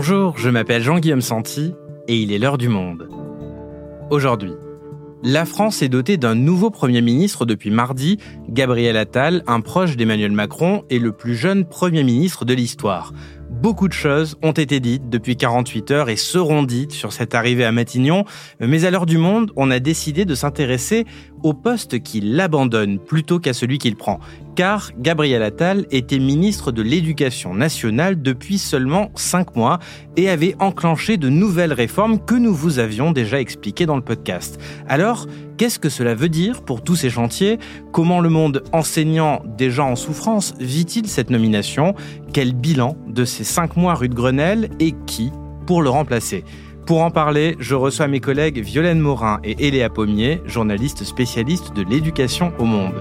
Bonjour, je m'appelle Jean-Guillaume Santi et il est l'heure du monde. Aujourd'hui, la France est dotée d'un nouveau Premier ministre depuis mardi, Gabriel Attal, un proche d'Emmanuel Macron et le plus jeune Premier ministre de l'histoire. Beaucoup de choses ont été dites depuis 48 heures et seront dites sur cette arrivée à Matignon, mais à l'heure du monde, on a décidé de s'intéresser au poste qu'il abandonne plutôt qu'à celui qu'il prend, car Gabriel Attal était ministre de l'Éducation nationale depuis seulement 5 mois et avait enclenché de nouvelles réformes que nous vous avions déjà expliquées dans le podcast. Alors, Qu'est-ce que cela veut dire pour tous ces chantiers? Comment le monde enseignant déjà en souffrance vit-il cette nomination? Quel bilan de ces cinq mois rue de Grenelle et qui pour le remplacer? Pour en parler, je reçois mes collègues Violaine Morin et Eléa Pommier, journalistes spécialistes de l'éducation au monde.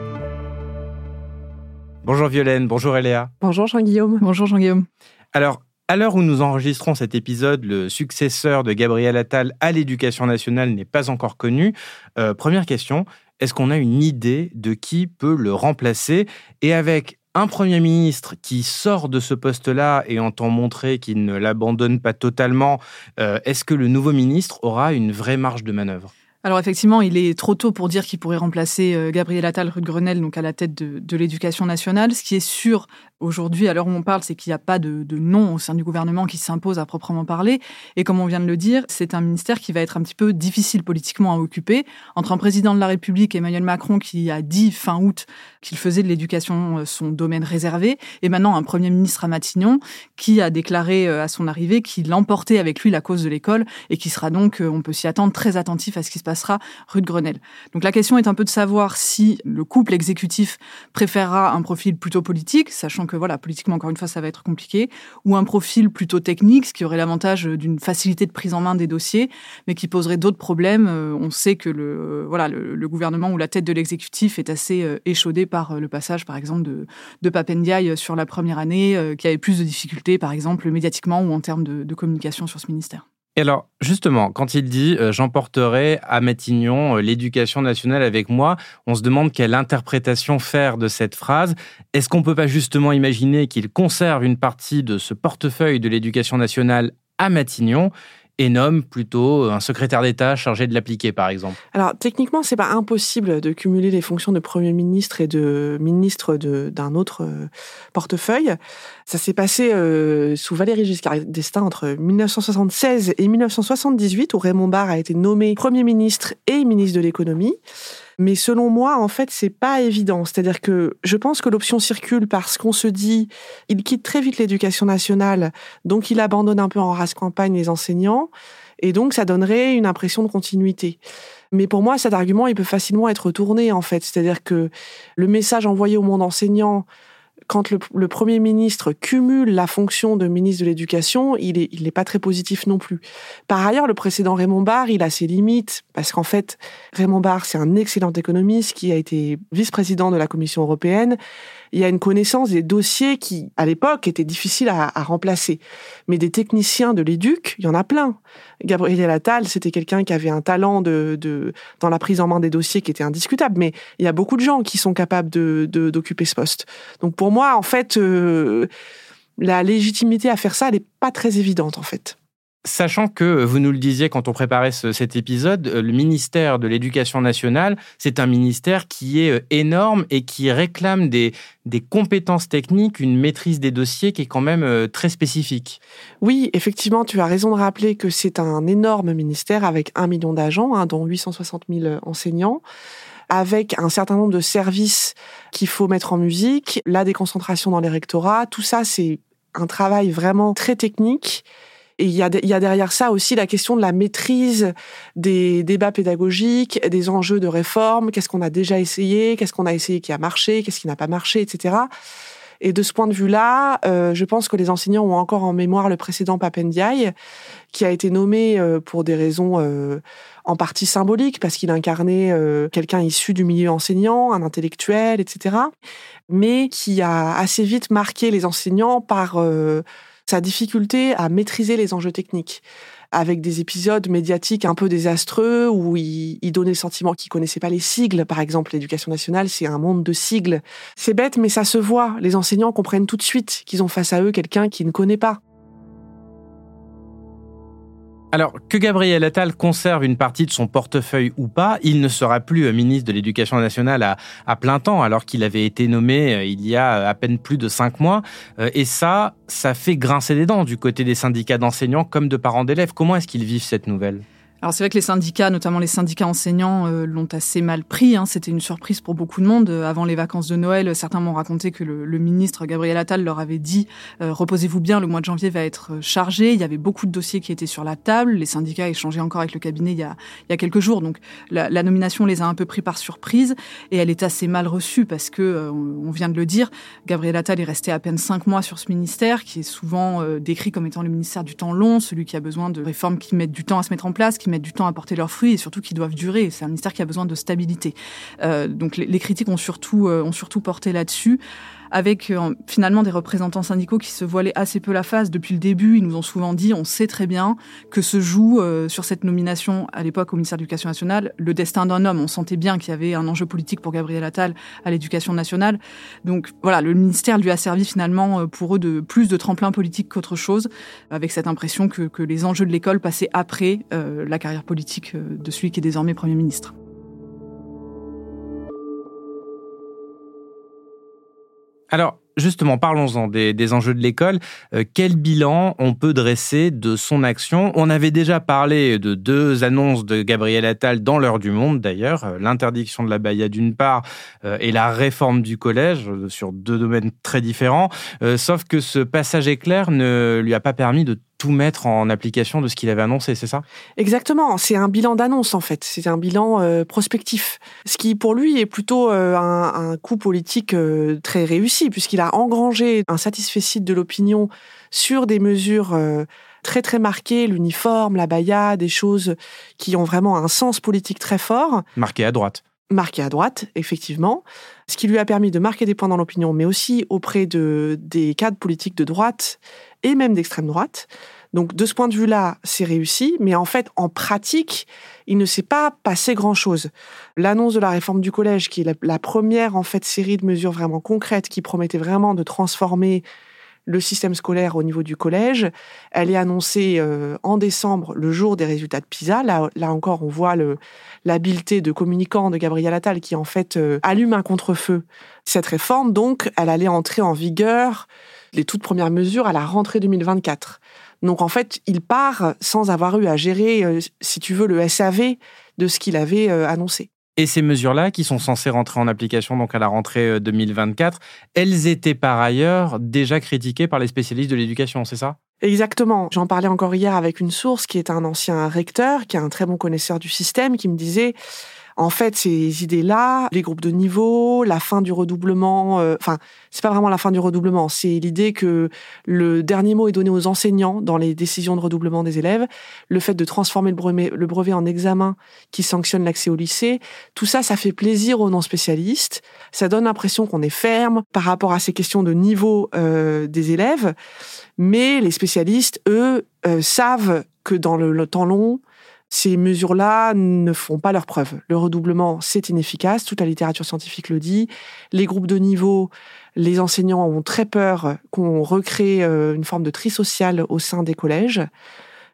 Bonjour Violaine, bonjour Eléa. Bonjour Jean-Guillaume. Bonjour Jean-Guillaume. Alors, à l'heure où nous enregistrons cet épisode, le successeur de Gabriel Attal à l'éducation nationale n'est pas encore connu. Euh, première question, est-ce qu'on a une idée de qui peut le remplacer? Et avec un Premier ministre qui sort de ce poste-là et entend montrer qu'il ne l'abandonne pas totalement, euh, est-ce que le nouveau ministre aura une vraie marge de manœuvre? Alors effectivement, il est trop tôt pour dire qu'il pourrait remplacer euh, Gabriel Attal rue de Grenelle, donc à la tête de, de l'éducation nationale. Ce qui est sûr aujourd'hui, à l'heure où on parle, c'est qu'il n'y a pas de, de, nom au sein du gouvernement qui s'impose à proprement parler. Et comme on vient de le dire, c'est un ministère qui va être un petit peu difficile politiquement à occuper. Entre un président de la République, Emmanuel Macron, qui a dit fin août qu'il faisait de l'éducation euh, son domaine réservé, et maintenant un Premier ministre à Matignon qui a déclaré euh, à son arrivée qu'il emportait avec lui la cause de l'école et qui sera donc, on peut s'y attendre, très attentif à ce qui se passe sera rue de Grenelle. Donc la question est un peu de savoir si le couple exécutif préférera un profil plutôt politique, sachant que voilà, politiquement encore une fois ça va être compliqué, ou un profil plutôt technique, ce qui aurait l'avantage d'une facilité de prise en main des dossiers, mais qui poserait d'autres problèmes. Euh, on sait que le voilà le, gouvernement ou la tête de l'exécutif est assez euh, échaudé par euh, le passage, par exemple, de, de Papendiaï sur la première année, qui avait plus de difficultés, par exemple, médiatiquement ou en termes de communication sur ce ministère. Et alors, justement, quand il dit euh, j'emporterai à Matignon euh, l'éducation nationale avec moi, on se demande quelle interprétation faire de cette phrase. Est-ce qu'on peut pas justement imaginer qu'il conserve une partie de ce portefeuille de l'éducation nationale à Matignon? Et nomme plutôt un secrétaire d'État chargé de l'appliquer, par exemple Alors, techniquement, c'est pas impossible de cumuler les fonctions de Premier ministre et de ministre d'un autre euh, portefeuille. Ça s'est passé euh, sous Valéry Giscard d'Estaing entre 1976 et 1978, où Raymond Barre a été nommé Premier ministre et ministre de l'économie. Mais selon moi, en fait, c'est pas évident. C'est-à-dire que je pense que l'option circule parce qu'on se dit, il quitte très vite l'éducation nationale, donc il abandonne un peu en race campagne les enseignants, et donc ça donnerait une impression de continuité. Mais pour moi, cet argument, il peut facilement être retourné, en fait. C'est-à-dire que le message envoyé au monde enseignant, quand le, Premier ministre cumule la fonction de ministre de l'Éducation, il n'est est pas très positif non plus. Par ailleurs, le précédent Raymond Barre, il a ses limites, parce qu'en fait, Raymond Barre, c'est un excellent économiste qui a été vice-président de la Commission européenne il y a une connaissance des dossiers qui, à l'époque, étaient difficiles à, remplacer. Mais des techniciens de l'éduc, il y en a plein. Gabriel Attal, c'était quelqu'un qui avait un talent de, de, dans la prise en main des dossiers qui était indiscutable. Mais il y a beaucoup de gens qui sont capables de, d'occuper ce poste. Donc pour moi, en fait, euh, la légitimité à faire ça, elle n'est pas très évidente, en fait. Sachant que, vous nous le disiez quand on préparait cet épisode, euh, le ministère de l'Éducation nationale, c'est un ministère qui est euh, énorme et qui réclame des, des compétences techniques, une maîtrise des dossiers qui est quand même euh, très spécifique. Oui, effectivement, tu as raison de rappeler que c'est un énorme ministère avec un million d'agents, hein, dont 860 000 enseignants avec un certain nombre de services qu'il faut mettre en musique, la déconcentration dans les rectorats, tout ça, c'est un travail vraiment très technique et il y, a, derrière ça aussi la question de la maîtrise des débats pédagogiques, des enjeux de réforme, qu'est-ce qu'on a déjà essayé, qu'est-ce qu'on a essayé qui a marché, qu'est-ce qui n'a pas marché, etc. Et de ce point de vue-là, euh, je pense que les enseignants ont encore en mémoire le précédent Papendiaï, qui a été nommé euh, pour des raisons euh, en partie symboliques, parce qu'il incarnait quelqu'un issu du milieu enseignant, un intellectuel, etc., mais qui a assez vite marqué les enseignants par sa difficulté à maîtriser les enjeux techniques avec des épisodes médiatiques un peu désastreux où il, donnait le sentiment qu'il connaissait pas les sigles. Par exemple, l'éducation nationale, c'est un monde de sigles. C'est bête, mais ça se voit. Les enseignants comprennent tout de suite qu'ils ont face à eux quelqu'un qui ne connaît pas. Alors, que Gabriel Attal conserve une partie de son portefeuille ou pas, il ne sera plus euh, ministre de l'Éducation nationale à, plein temps, alors qu'il avait été nommé euh, il y a euh, à peine plus de cinq mois. Et ça, ça fait grincer des dents du côté des syndicats d'enseignants comme de parents d'élèves. Comment est-ce qu'ils vivent cette nouvelle? Alors c'est vrai que les syndicats, notamment les syndicats enseignants, euh, l'ont assez mal pris. Hein. C'était une surprise pour beaucoup de monde. Euh, avant les vacances de Noël, certains m'ont raconté que le, ministre Gabriel Attal leur avait dit euh, reposez-vous bien, le mois de janvier va être chargé. Il y avait beaucoup de dossiers qui étaient sur la table. Les syndicats échangeaient encore avec le cabinet il y a, quelques jours. Donc la, nomination les a un peu pris par surprise et elle est assez mal reçue parce que on vient de le dire, Gabriel Attal est resté à peine cinq mois sur ce ministère qui est souvent décrit comme étant le ministère du temps long, celui qui a besoin de réformes qui mettent du temps à se mettre en place mettent du temps à porter leurs fruits et surtout qui doivent durer. C'est un ministère qui a besoin de stabilité. Euh, donc les, critiques ont surtout, euh, ont surtout porté là-dessus avec euh, finalement des représentants syndicaux qui se voilaient assez peu la face depuis le début. Ils nous ont souvent dit, on sait très bien que se joue euh, sur cette nomination à l'époque au ministère de l'Éducation nationale le destin d'un homme. On sentait bien qu'il y avait un enjeu politique pour Gabriel Attal à l'Éducation nationale. Donc voilà, le ministère lui a servi finalement euh, pour eux de plus de tremplin politique qu'autre chose, avec cette impression que, que les enjeux de l'école passaient après la carrière politique de celui qui est désormais Premier ministre. Alors, justement, parlons-en des, enjeux de l'école. Euh, quel bilan on peut dresser de son action? On avait déjà parlé de deux annonces de Gabriel Attal dans l'heure du monde, d'ailleurs, euh, l'interdiction de la baïa d'une part euh, et la réforme du collège sur deux domaines très différents. sauf que ce passage éclair ne lui a pas permis de tout mettre en application de ce qu'il avait annoncé, c'est ça? Exactement, c'est un bilan d'annonce en fait, c'est un bilan euh, prospectif, ce qui pour lui est plutôt euh, un, coup politique euh, très réussi, puisqu'il a engrangé un satisfecit de l'opinion sur des mesures très très marquées, l'uniforme, la baya, des choses qui ont vraiment un sens politique très fort. Marqué à droite. Marqué à droite, effectivement, ce qui lui a permis de marquer des points dans l'opinion, mais aussi auprès de, des cadres politiques de droite et même d'extrême droite. Donc de ce point de vue-là, c'est réussi, mais en fait, en pratique, il ne s'est pas passé grand-chose. L'annonce de la réforme du collège, qui est la, première en fait série de mesures vraiment concrètes qui promettait vraiment de transformer le système scolaire au niveau du collège. Elle est annoncée euh, en décembre, le jour des résultats de PISA. Là, là encore, on voit l'habileté de communicant de Gabriel Attal qui, en fait, euh, allume un contre-feu. Cette réforme, donc, elle allait entrer en vigueur les toutes premières mesures à la rentrée 2024. Donc en fait, il part sans avoir eu à gérer, euh, si tu veux, le SAV de ce qu'il avait euh, annoncé. Et ces mesures-là, qui sont censées rentrer en application donc à la rentrée 2024, euh, elles étaient par ailleurs déjà critiquées par les spécialistes de l'éducation, c'est ça? Exactement. J'en parlais encore hier avec une source qui est un ancien recteur, qui est un très bon connaisseur du système, qui me disait en fait, ces idées-là, les groupes de niveau, la fin du redoublement, euh, enfin, c'est pas vraiment la fin du redoublement, c'est l'idée que le dernier mot est donné aux enseignants dans les décisions de redoublement des élèves, le fait de transformer le brevet, le brevet en examen qui sanctionne l'accès au lycée, tout ça, ça fait plaisir aux non-spécialistes, ça donne l'impression qu'on est ferme par rapport à ces questions de niveau euh, des élèves, mais les spécialistes, eux, euh, savent que dans le temps long, ces mesures-là ne font pas leur preuve. Le redoublement, c'est inefficace, toute la littérature scientifique le dit. Les groupes de niveau, les enseignants ont très peur qu'on recrée euh, une forme de tri social au sein des collèges.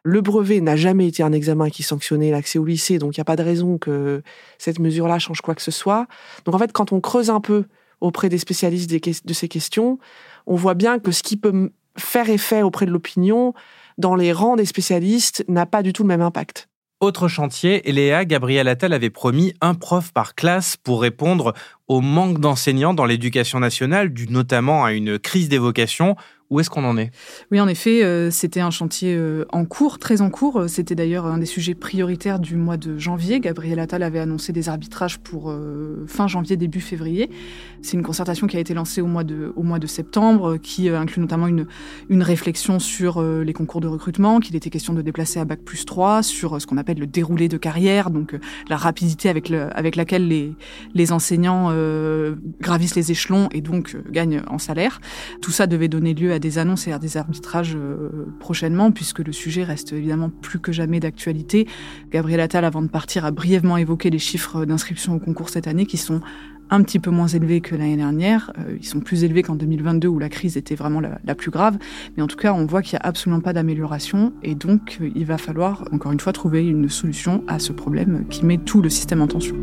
Le brevet n'a jamais été un examen qui sanctionnait l'accès au lycée, donc il n'y a pas de raison que cette mesure-là change quoi que ce soit. Donc en fait, quand on creuse un peu auprès des spécialistes de ces questions, on voit bien que ce qui peut faire effet auprès de l'opinion, dans les rangs des spécialistes, n'a pas du tout le même impact. Autre chantier, Léa Gabriel Attal avait promis un prof par classe pour répondre au manque d'enseignants dans l'éducation nationale, dû notamment à une crise des vocations. Où est-ce qu'on en est? Oui, en effet, euh, c'était un chantier euh, en cours, très en cours. C'était d'ailleurs un des sujets prioritaires du mois de janvier. Gabriel Attal avait annoncé des arbitrages pour euh, fin janvier, début février. C'est une concertation qui a été lancée au mois de, au mois de septembre, qui inclut notamment une, une réflexion sur les concours de recrutement, qu'il était question de déplacer à Bac plus 3, sur ce qu'on appelle le déroulé de carrière, donc la rapidité avec, le, avec laquelle les, les enseignants euh, gravissent les échelons et donc euh, gagnent en salaire. Tout ça devait donner lieu à des annonces et des arbitrages euh, prochainement, puisque le sujet reste évidemment plus que jamais d'actualité. Gabriel Attal, avant de partir, a brièvement évoqué les chiffres d'inscription au concours cette année qui sont un petit peu moins élevés que l'année dernière. Euh, ils sont plus élevés qu'en 2022 où la crise était vraiment la, plus grave. Mais en tout cas, on voit qu'il n'y a absolument pas d'amélioration et donc euh, il va falloir, encore une fois, trouver une solution à ce problème qui met tout le système en tension.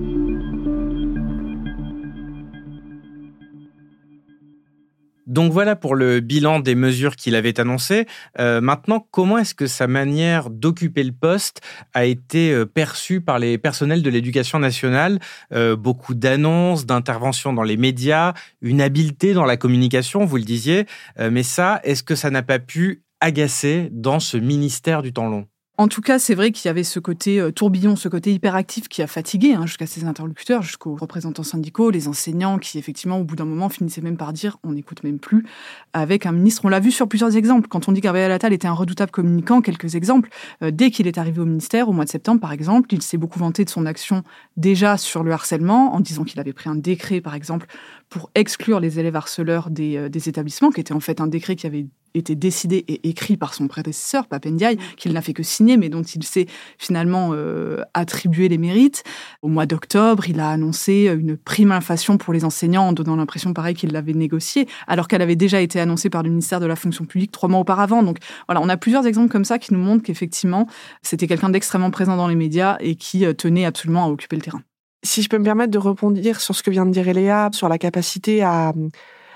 Donc voilà pour le bilan des mesures qu'il avait annoncées. Euh, maintenant, comment est-ce que sa manière d'occuper le poste a été euh, perçue par les personnels de l'éducation nationale? Euh, Beaucoup d'annonces, d'interventions dans les médias, une habileté dans la communication, vous le disiez. mais ça, est-ce que ça n'a pas pu agacer dans ce ministère du temps long? En tout cas, c'est vrai qu'il y avait ce côté euh, tourbillon, ce côté hyperactif qui a fatigué hein, jusqu'à ses interlocuteurs, jusqu'aux représentants syndicaux, les enseignants qui, effectivement, au bout d'un moment, finissaient même par dire on n'écoute même plus avec un ministre. On l'a vu sur plusieurs exemples. Quand on dit Gabriel Attal était un redoutable communicant, quelques exemples. Euh, dès qu'il est arrivé au ministère, au mois de septembre, par exemple, il s'est beaucoup vanté de son action déjà sur le harcèlement, en disant qu'il avait pris un décret, par exemple, pour exclure les élèves harceleurs des, euh, des établissements, qui était en fait un décret qui avait été décidé et écrit par son prédécesseur, Papendiaï, qu'il n'a fait que signer, mais dont il s'est finalement euh, attribué les mérites. Au mois d'octobre, il a annoncé une prime inflation pour les enseignants en donnant l'impression, pareil, qu'il l'avait négociée, alors qu'elle avait déjà été annoncée par le ministère de la fonction publique trois mois auparavant. Donc voilà, on a plusieurs exemples comme ça qui nous montrent qu'effectivement, c'était quelqu'un d'extrêmement présent dans les médias et qui euh, tenait absolument à occuper le terrain. Si je peux me permettre de répondre sur ce que vient de dire Eléa, sur la capacité à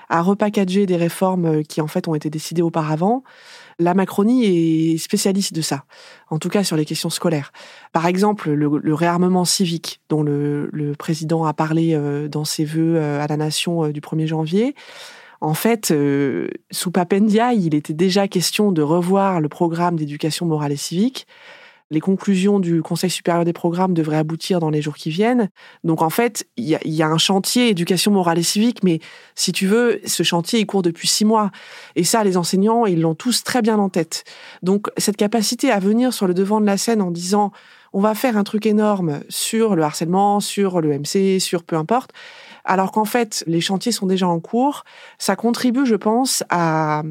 à repackager des réformes euh, qui en fait ont été décidées auparavant. La Macronie est spécialiste de ça, en tout cas sur les questions scolaires. Par exemple, le, réarmement civique dont le, président a parlé euh, dans ses vœux euh, à la nation du 1er janvier. En fait, sous Papendia, il était déjà question de revoir le programme d'éducation morale et civique les conclusions du Conseil supérieur des programmes devraient aboutir dans les jours qui viennent. Donc en fait, il y a, un chantier éducation morale et civique, mais si tu veux, ce chantier, il court depuis six mois. Et ça, les enseignants, ils l'ont tous très bien en tête. Donc cette capacité à venir sur le devant de la scène en disant on va faire un truc énorme sur le harcèlement, sur le MC, sur peu importe, alors qu'en fait, les chantiers sont déjà en cours, ça contribue, je pense, à,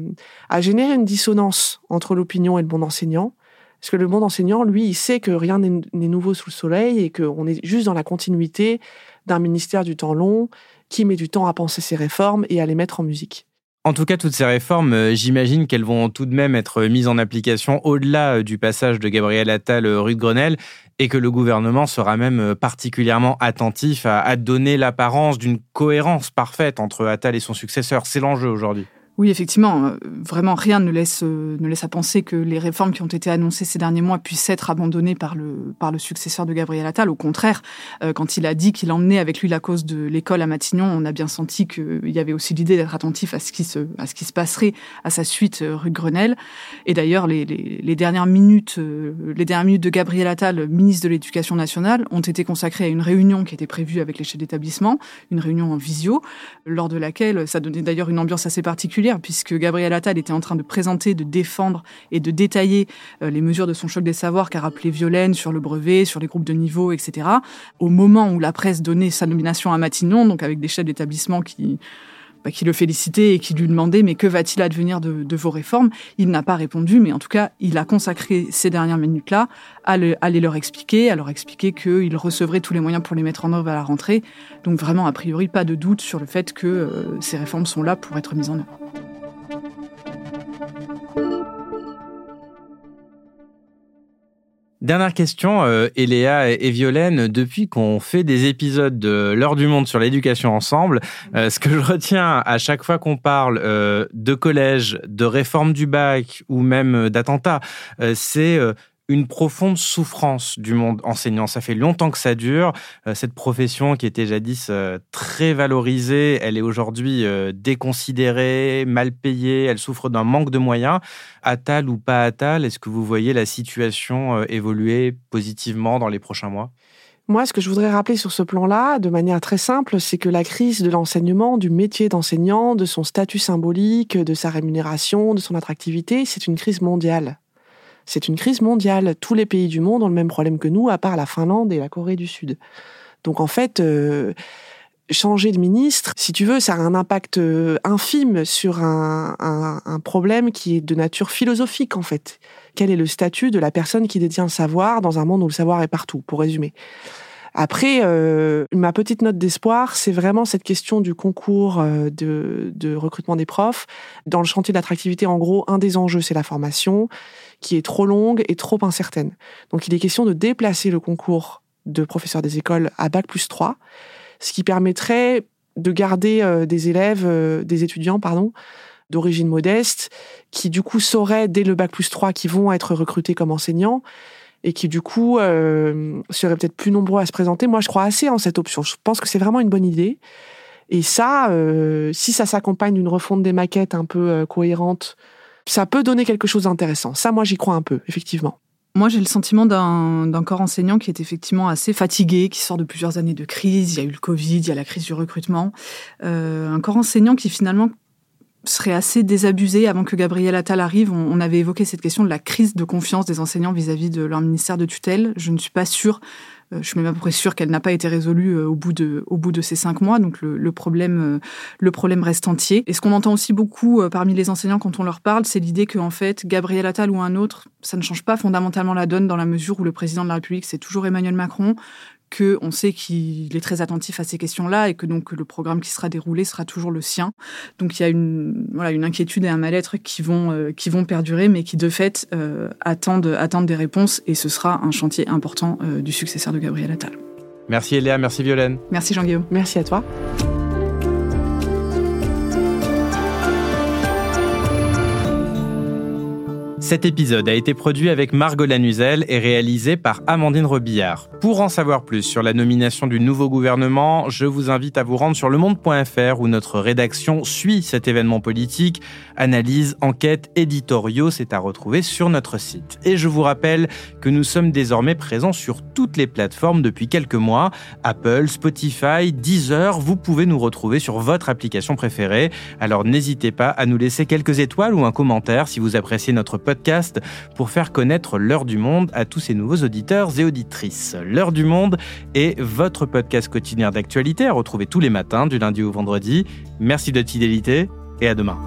à générer une dissonance entre l'opinion et le monde enseignant parce que le monde enseignant, lui, il sait que rien n'est nouveau sous le soleil et qu'on est juste dans la continuité d'un ministère du temps long qui met du temps à penser ses réformes et à les mettre en musique. En tout cas, toutes ces réformes, euh, j'imagine qu'elles vont tout de même être mises en application au-delà euh, du passage de Gabriel Attal euh, rue de Grenelle et que le gouvernement sera même particulièrement attentif à donner l'apparence d'une cohérence parfaite entre Attal et son successeur. C'est l'enjeu aujourd'hui. Oui, effectivement, euh, vraiment rien ne laisse euh, ne laisse à penser que les réformes qui ont été annoncées ces derniers mois puissent être abandonnées par le par le successeur de Gabriel Attal. Au contraire, euh, quand il a dit qu'il emmenait avec lui la cause de l'école à Matignon, on a bien senti qu'il y avait aussi l'idée d'être attentif à ce qui se à ce qui se passerait à sa suite rue de Grenelle. Et d'ailleurs, les, les, les, dernières minutes les dernières minutes de Gabriel Attal, ministre de l'Éducation nationale, ont été consacrées à une réunion qui était prévue avec les chefs d'établissement, une réunion en visio, lors de laquelle ça donnait d'ailleurs une ambiance assez particulière puisque Gabriel Attal était en train de présenter, de défendre et de détailler euh, les mesures de son choc des savoirs qu'a rappelé Violaine sur le brevet, sur les groupes de niveau, etc. Au moment où la presse donnait sa nomination à Matignon, donc avec des chefs d'établissement qui bah, qui le félicitaient et qui lui demandaient mais que va-t-il advenir de, vos réformes? Il n'a pas répondu, mais en tout cas, il a consacré ces dernières minutes-là à, le, leur expliquer, à leur expliquer qu'il recevrait tous les moyens pour les mettre en œuvre à la rentrée. Donc vraiment, a priori, pas de doute sur le fait que euh, ces réformes sont là pour être mises en œuvre. Dernière question, euh, Eléa et Violaine, depuis qu'on fait des épisodes de L'heure du monde sur l'éducation ensemble, euh, ce que je retiens à chaque fois qu'on parle euh, de collège, de réforme du bac ou même d'attentat, c'est une profonde souffrance du monde enseignant. Ça fait longtemps que ça dure. Euh, cette profession qui était jadis euh, très valorisée, elle est aujourd'hui euh, déconsidérée, mal payée, elle souffre d'un manque de moyens. Attal ou pas Attal, est-ce que vous voyez la situation évoluer positivement dans les prochains mois? Moi, ce que je voudrais rappeler sur ce plan-là, de manière très simple, c'est que la crise de l'enseignement, du métier d'enseignant, de son statut symbolique, de sa rémunération, de son attractivité, c'est une crise mondiale. C'est une crise mondiale. Tous les pays du monde ont le même problème que nous, à part la Finlande et la Corée du Sud. Donc en fait, euh, changer de ministre, si tu veux, ça a un impact euh, infime sur un, un, problème qui est de nature philosophique en fait. Quel est le statut de la personne qui détient le savoir dans un monde où le savoir est partout, pour résumer? Après, euh, ma petite note d'espoir, c'est vraiment cette question du concours euh, de, de recrutement des profs. Dans le chantier de l'attractivité, en gros, un des enjeux, c'est la formation, qui est trop longue et trop incertaine. Donc il est question de déplacer le concours de professeurs des écoles à Bac plus 3, ce qui permettrait de garder euh, des élèves, des étudiants, pardon, d'origine modeste, qui du coup sauraient dès le Bac plus 3 qui vont être recrutés comme enseignants et qui du coup euh, seraient peut-être plus nombreux à se présenter. Moi, je crois assez en cette option. Je pense que c'est vraiment une bonne idée. Et ça, euh, si ça s'accompagne d'une refonte des maquettes un peu euh, cohérente, ça peut donner quelque chose d'intéressant. Ça, moi, j'y crois un peu, effectivement. Moi, j'ai le sentiment d'un corps enseignant qui est effectivement assez fatigué, qui sort de plusieurs années de crise. Il y a eu le Covid, il y a la crise du recrutement. Un corps enseignant qui finalement serait assez désabusé avant que Gabriel Attal arrive. On, avait évoqué cette question de la crise de confiance des enseignants vis-à-vis de leur ministère de tutelle. Je ne suis pas sûre, euh, je suis même à peu près sûre qu'elle n'a pas été résolue euh, au bout de, au bout de ces cinq mois. Donc le, problème, euh, le problème reste entier. Et ce qu'on entend aussi beaucoup parmi les enseignants quand on leur parle, c'est l'idée qu'en fait, Gabriel Attal ou un autre, ça ne change pas fondamentalement la donne dans la mesure où le président de la République, c'est toujours Emmanuel Macron, que on sait qu'il est très attentif à ces questions-là et que donc le programme qui sera déroulé sera toujours le sien. Donc il y a une voilà une inquiétude et un mal-être qui vont euh, qui vont perdurer, mais qui de fait euh, attendent attendent des réponses et ce sera un chantier important euh, du successeur de Gabriel Attal. Merci Eléa, merci Violaine. Merci Jean-Guillaume. Merci à toi. Cet épisode a été produit avec Margot Lanuzel et réalisé par Amandine Robillard. Pour en savoir plus sur la nomination du nouveau gouvernement, je vous invite à vous rendre sur lemonde.fr où notre rédaction suit cet événement politique. Analyse, enquête, éditoriaux, c'est à retrouver sur notre site. Et je vous rappelle que nous sommes désormais présents sur toutes les plateformes depuis quelques mois. Apple, Spotify, Deezer, vous pouvez nous retrouver sur votre application préférée. Alors n'hésitez pas à nous laisser quelques étoiles ou un commentaire si vous appréciez notre podcast pour faire connaître l'heure du monde à tous ces nouveaux auditeurs et auditrices. L'heure du monde est votre podcast quotidien d'actualité à retrouver tous les matins du lundi au vendredi. Merci de votre fidélité et à demain.